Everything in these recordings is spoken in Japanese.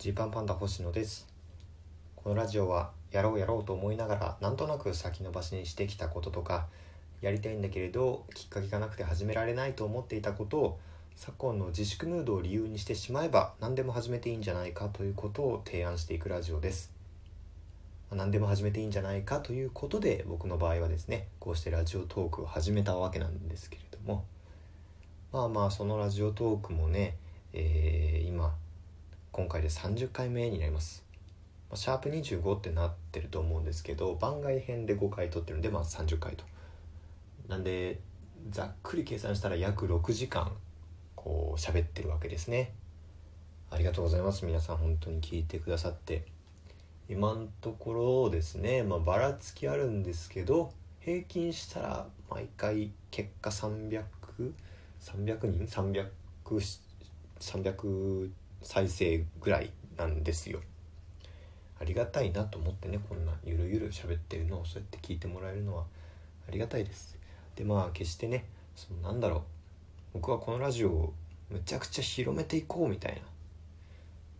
ジーパンパンダ星野です。このラジオはやろうやろうと思いながらなんとなく先延ばしにしてきたこととかやりたいんだけれどきっかけがなくて始められないと思っていたことを昨今の自粛ムードを理由にしてしまえば何でも始めていいんじゃないかということを提案していくラジオです。何でも始めていいんじゃないかということで僕の場合はですねこうしてラジオトークを始めたわけなんですけれども。まあまあそのラジオトークもね、えー、今今回で30回目になります。シャープ25ってなってると思うんですけど番外編で5回撮ってるんでまあ30回と。なんでざっくり計算したら約6時間こう喋ってるわけですね。ありがとうございます。皆さん本当に聞いてくださって。今のところですねまあばらつきあるんですけど平均したら毎回結果300300 300人？300 300再生ぐらいなんですよ。ありがたいなと思ってねこんなゆるゆる喋ってるのをそうやって聞いてもらえるのはありがたいです。でまあ決してねそのなんだろう僕はこのラジオをむちゃくちゃ広めていこうみたいな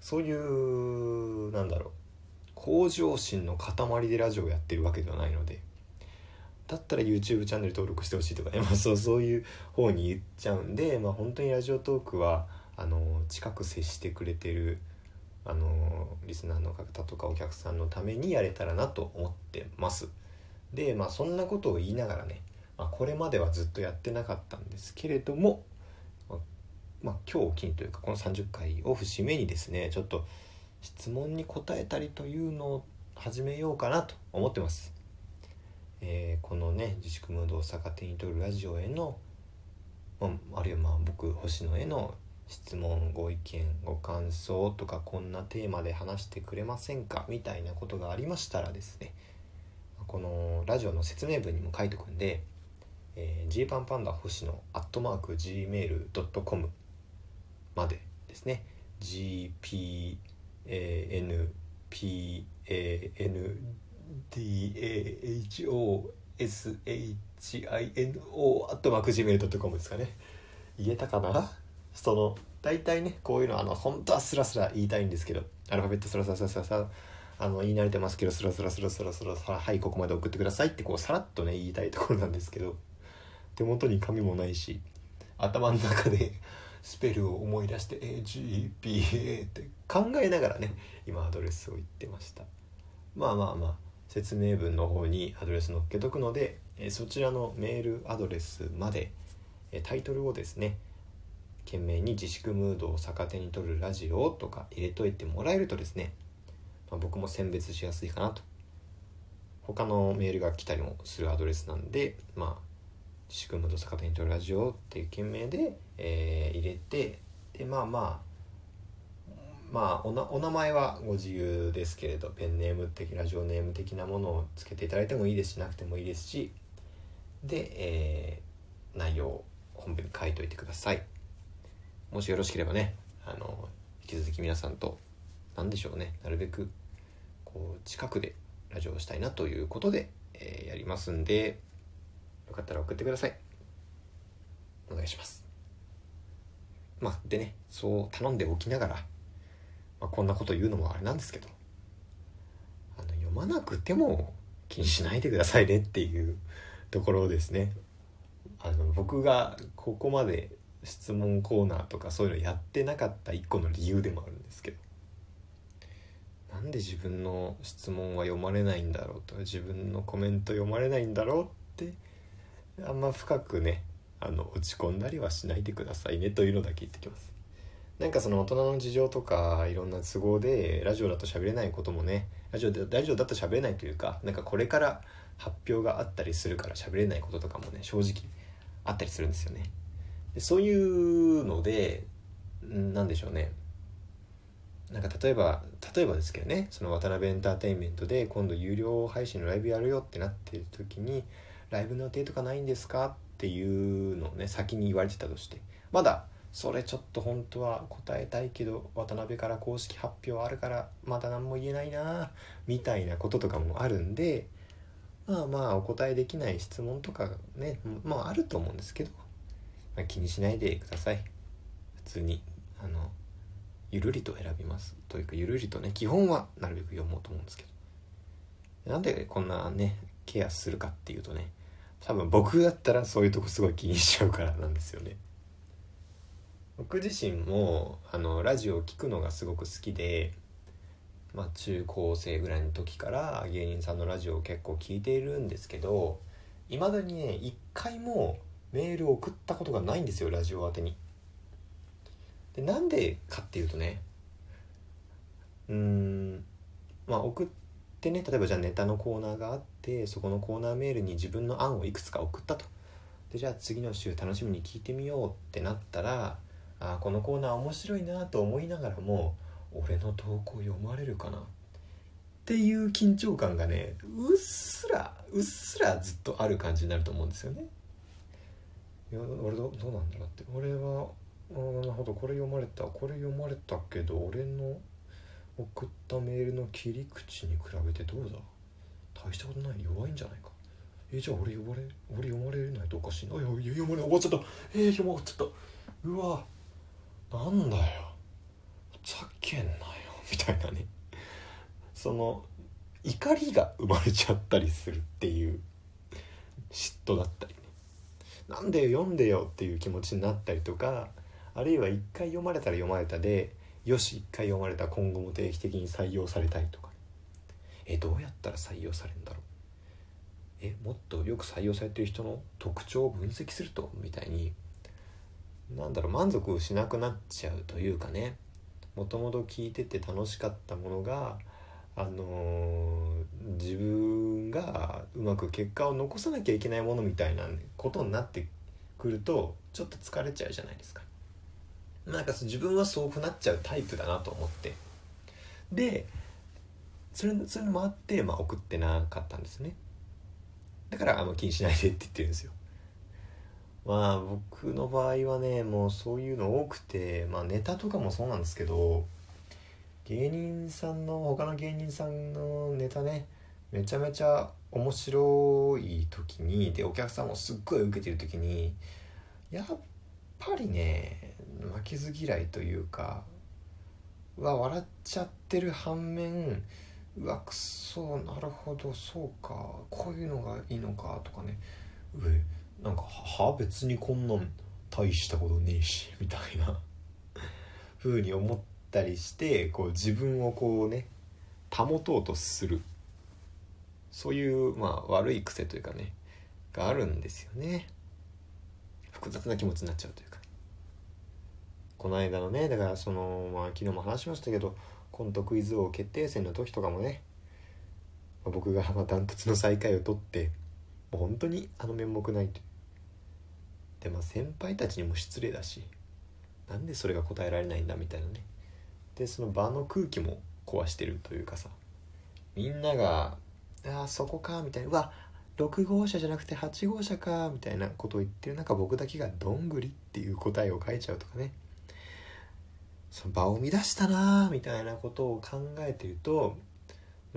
そういうなんだろう向上心の塊でラジオをやってるわけではないのでだったら YouTube チャンネル登録してほしいとかね、まあ、そうそういう方に言っちゃうんで、まあ、本当にラジオトークはあの近く接してくれてるあのリスナーの方とかお客さんのためにやれたらなと思ってます。でまあそんなことを言いながらね、まあ、これまではずっとやってなかったんですけれども、まあ、今日を機にというかこの30回を節目にですねちょっと質問に答えたりというのを始めようかなと思ってます、えー、このね自粛ムードを逆手に取るラジオへの、まあ、あるいはまあ僕星野への質問ご意見ご感想とかこんなテーマで話してくれませんか？みたいなことがありましたらですねこのラジオの説明文にも書いておくんで、えー、G パンパンダ星野アットマーク Gmail.com までですね。GPANPANDAHOSHINO アットマーク Gmail.com ですかね。言えたかな？その大体ねこういうのあの本当はスラスラ言いたいんですけどアルファベットスラスラスラスラスラあの言い慣れてますけどスラスラスラスラスラスラはいここまで送ってくださいってこうさらっとね言いたいところなんですけど手元に紙もないし頭の中でスペルを思い出して AGPA って考えながらね今アドレスを言ってましたまあまあまあ説明文の方にアドレス載っけとくのでそちらのメールアドレスまでタイトルをですね懸命に自粛ムードを逆手に取るラジオとか入れといてもらえるとですね、まあ、僕も選別しやすいかなと他のメールが来たりもするアドレスなんでまあ自粛ムード逆手に取るラジオっていう件名で、えー、入れてでまあまあまあおなお名前はご自由ですけれどペンネーム的ラジオネーム的なものをつけていただいてもいいですしなくてもいいですしで、えー、内容を本文に書いといてください。もしよろしければねあの引き続き皆さんと何でしょうねなるべくこう近くでラジオをしたいなということで、えー、やりますんでよかったら送ってください。お願いします。まあでねそう頼んでおきながら、まあ、こんなこと言うのもあれなんですけどあの読まなくても気にしないでくださいねっていうところですね。あの僕がここまで質問コーナーとかそういうのやってなかった一個の理由でもあるんですけど。なんで自分の質問は読まれないんだろうとか自分のコメント読まれないんだろうってあんま深くねあの落ち込んだりはしないでくださいねというのだけ言ってきます。なんかその大人の事情とかいろんな都合でラジオだと喋れないこともねラジオでラジオだと喋れないというかなんかこれから発表があったりするから喋れないこととかもね正直あったりするんですよね。でそういうので何でしょうね。なんか例えば例えばですけどねその渡辺エンターテインメントで今度有料配信のライブやるよってなってる時にライブの予定とかないんですか？っていうのをね先に言われてたとして。まだそれちょっと本当は答えたいけど渡辺から公式発表あるからまだ何も言えないなみたいなこととかもあるんでまあまあお答えできない質問とかねまああると思うんですけどまあ、気にしないでください。普通にあのゆるりと選びます。というかゆるりとね基本はなるべく読もうと思うんですけど。なんでこんなねケアするかっていうとね多分僕だったらそういうとこすごい気にしちゃうからなんですよね。僕自身もあのラジオを聴くのがすごく好きでまあ、中高生ぐらいの時から芸人さんのラジオを結構聞いているんですけどいまだにね一回もメールを送ったことがないんですよラジオ宛てに。でなんでかっていうとねうーんまあ送ってね例えばじゃあネタのコーナーがあってそこのコーナーメールに自分の案をいくつか送ったとでじゃあ次の週楽しみに聞いてみようってなったらあこのコーナー面白いなと思いながらも俺の投稿読まれるかなっていう緊張感がねうっすらうっすらずっとある感じになると思うんですよね。いや俺どどうなんだろうって。俺はあなるほど。これ読まれたこれ読まれたけど俺の送ったメールの切り口に比べてどうだ？大したことない。弱いんじゃないか。えじゃあ俺呼ばれ俺読まれないとおかしいなあいや読まれ終わっちゃった。えー、読まれちゃった。うわ。なんだよ。ざけんなよ。みたいなね。その怒りが生まれちゃったりするっていう嫉妬だったり。なんで読んでよっていう気持ちになったりとかあるいは一回読まれたら読まれたでよし一回読まれた今後も定期的に採用されたいとか、えどうやったら採用されるんだろう。えもっとよく採用されてる人の特徴を分析するとみたいになんだろう満足しなくなっちゃうというかね。もともと聞いてて楽しかったものがあのー、自分がうまく結果を残さなきゃいけないものみたいなことになってくるとちょっと疲れちゃうじゃないですか。なんか自分はそうなっちゃうタイプだなと思って。でそれそういうのもあって、まあ、送ってなかったんですね。だからあの気にしないでって言ってるんですよ。まあ僕の場合はねもうそういうの多くてまあネタとかもそうなんですけど芸人さんの他の芸人さんのネタねめちゃめちゃ面白い時にでお客さんもすっごい受けてる時にやっぱりね負けず嫌いというかうわ笑っちゃってる反面うわくそなるほどそうかこういうのがいいのかとかねうなんかは別にこんなん大したことねえしみたいな風に思ってたりしてこう自分をこうね保とうとする。そういうまあ悪い癖というかねがあるんですよね。複雑な気持ちになっちゃうというか。この間のねだからそのまあ昨日も話しましたけどコントクイズ王決定戦の時とかもね、僕がまあダントツの最下位を取ってもう本当にあの面目ないとでまあ先輩たちにも失礼だしなんでそれが答えられないんだみたいなね。でその場の空気も壊してるというかさみんなが「あそこか」みたいな「うわ6号車じゃなくて8号車か」みたいなことを言ってる中僕だけが「どんぐり」っていう答えを書いちゃうとかね。その場を乱したなみたいなことを考えてると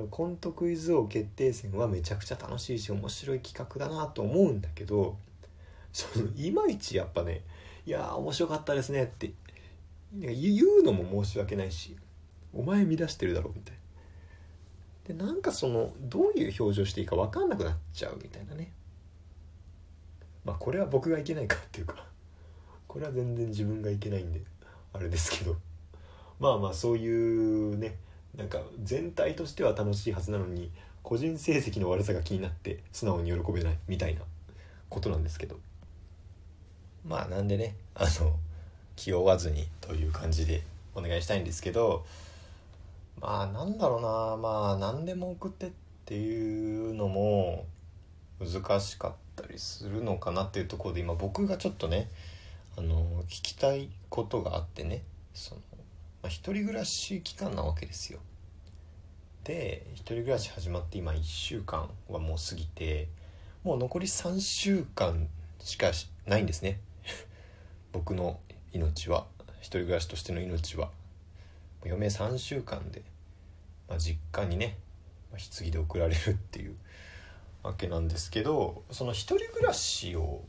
コントクイズ王決定戦はめちゃくちゃ楽しいし面白い企画だなと思うんだけどそのいまいちやっぱね「いやー面白かったですね」って言うのも申し訳ないし「お前乱してるだろ」みたいな。でなんかそのどういう表情していいか分かんなくなっちゃうみたいなね。まあこれは僕がいけないかっていうかこれは全然自分がいけないんであれですけど。まあまあそういうねなんか全体としては楽しいはずなのに個人成績の悪さが気になって素直に喜べないみたいなことなんですけど。まあなんでねあの気負わずにという感じでお願いしたいんですけどまあなんだろうな。まあ何でも送ってっていうのも難しかったりするのかなっていうところで今僕がちょっとねあの聞きたいことがあってねその、まあ、人暮らし期間なわけですよ。で一人暮らし始まって今1週間はもう過ぎてもう残り3週間しかないんですね。僕の命は一人暮らしとしての命は余命3週間で、まあ、実家にね、まあ、棺で送られるっていうわけなんですけどその一人暮らしを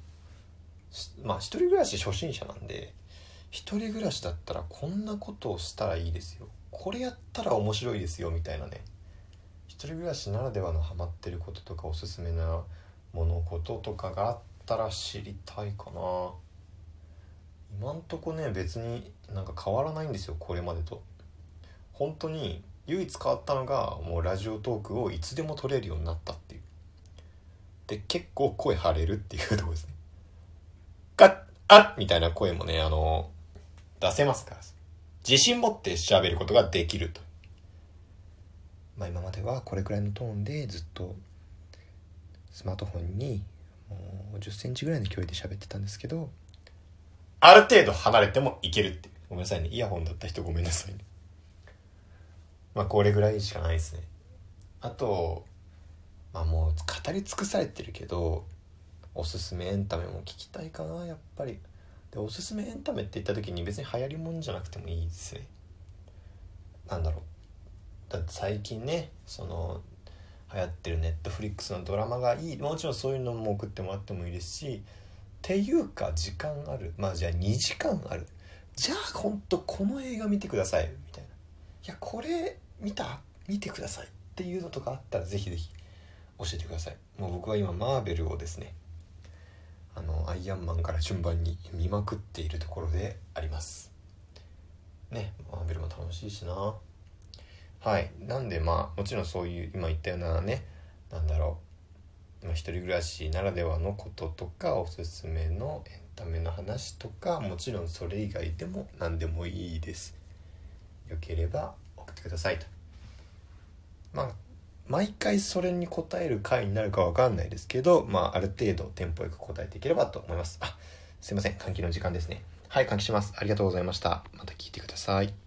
まあ一人暮らし初心者なんで一人暮らしだったらこんなことをしたらいいですよ。これやったら面白いですよみたいなね。一人暮らしならではのハマってることとかおすすめなものこととかがあったら知りたいかな。今んとこね別になんか変わらないんですよこれまでと。本当に唯一変わったのがもうラジオトークをいつでも撮れるようになったっていう。で結構声張れるっていうとこですね。ガッあっみたいな声もねあの出せますから自信持って喋ることができると。まあ今まではこれくらいのトーンでずっとスマートフォンにもう1 0センチぐらいの距離で喋ってたんですけどある程度離れてもいけるって。ごめんなさいね。イヤホンだった人ごめんなさいね。まあこれぐらいしかないですね。あとまあもう語り尽くされてるけどおすすめエンタメも聞きたいかなやっぱり。でおすすめエンタメって言った時に別に流行りもんじゃなくてもいいですね。なんだろう。だって最近ねその流行ってるネットフリックスのドラマがいい。もちろんそういうのも送ってもらってもいいですしていうか時間ある。まあじゃあ2時間ある。じゃあほんとこの映画見てください。みたいな。いやこれ見た？見てください。っていうのとかあったらぜひぜひ教えてください。もう僕は今マーベルをですねあのアイアンマンから順番に見まくっているところであります。ねマーベルも楽しいしな。はい。なんでまあもちろんそういう今言ったようなねなんだろう、まあ、一人暮らしならではのこととかおすすめのエンタメの話とかもちろんそれ以外でも何でもいいですよければ送ってくださいとまあ毎回それに答える回になるかわかんないですけど、まあ、ある程度テンポよく答えていければと思います。あ、すいません。換気の時間ですね。はい、換気します。ありがとうございました。また聞いてください。